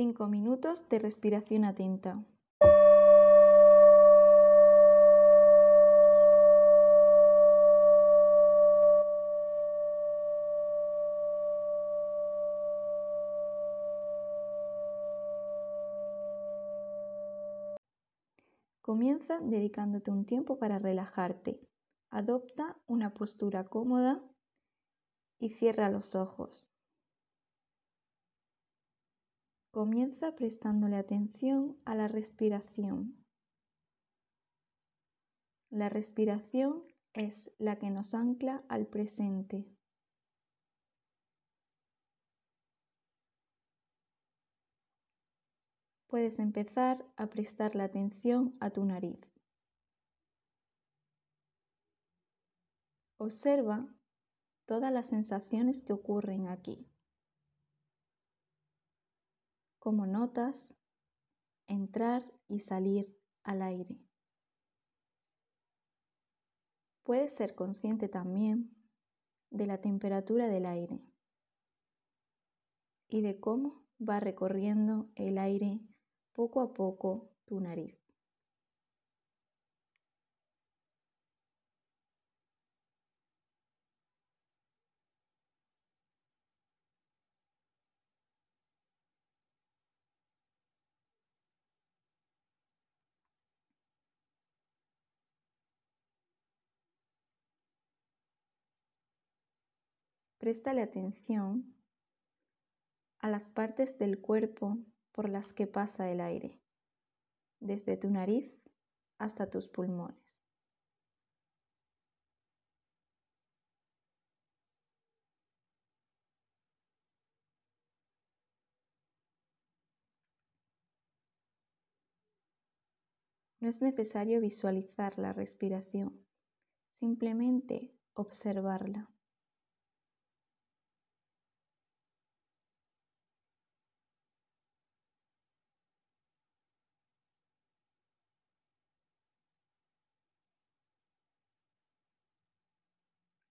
Cinco minutos de respiración atenta. Comienza dedicándote un tiempo para relajarte. Adopta una postura cómoda y cierra los ojos. Comienza prestándole atención a la respiración. La respiración es la que nos ancla al presente. Puedes empezar a prestar la atención a tu nariz. Observa todas las sensaciones que ocurren aquí. Cómo notas entrar y salir al aire. Puedes ser consciente también de la temperatura del aire y de cómo va recorriendo el aire poco a poco tu nariz. Préstale atención a las partes del cuerpo por las que pasa el aire, desde tu nariz hasta tus pulmones. No es necesario visualizar la respiración, simplemente observarla.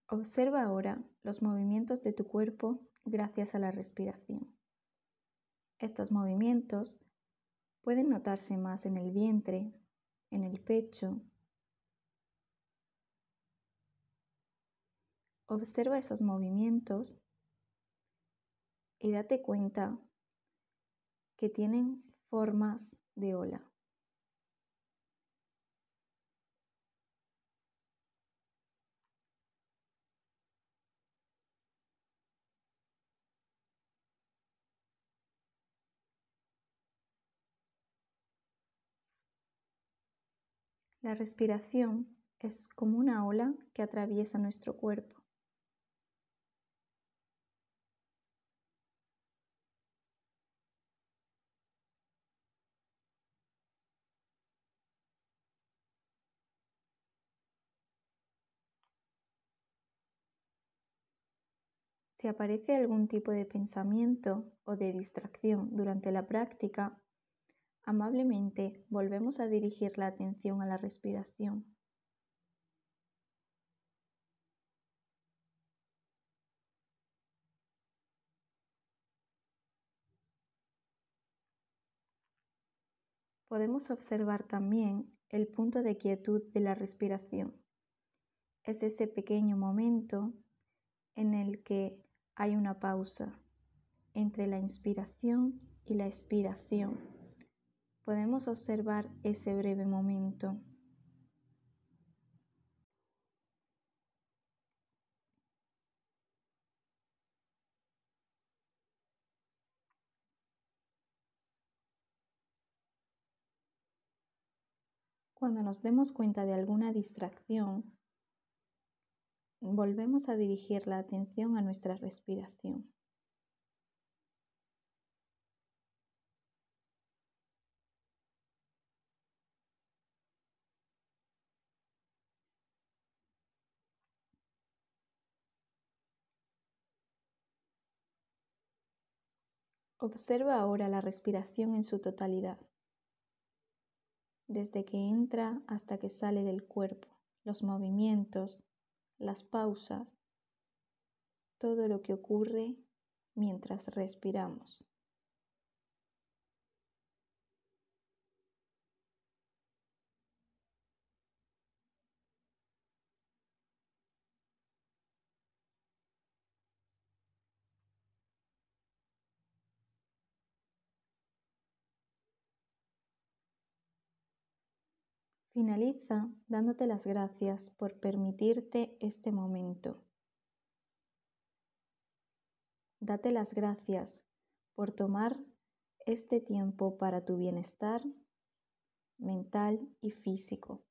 Observa ahora los movimientos de tu cuerpo gracias a la respiración. Estos movimientos pueden notarse más en el vientre, en el pecho. Observa esos movimientos y date cuenta que tienen formas de ola. La respiración es como una ola que atraviesa nuestro cuerpo. Si aparece algún tipo de pensamiento o de distracción durante la práctica, Amablemente volvemos a dirigir la atención a la respiración. Podemos observar también el punto de quietud de la respiración. Es ese pequeño momento en el que hay una pausa entre la inspiración y la expiración podemos observar ese breve momento. Cuando nos demos cuenta de alguna distracción, volvemos a dirigir la atención a nuestra respiración. Observa ahora la respiración en su totalidad, desde que entra hasta que sale del cuerpo, los movimientos, las pausas, todo lo que ocurre mientras respiramos. Finaliza dándote las gracias por permitirte este momento. Date las gracias por tomar este tiempo para tu bienestar mental y físico.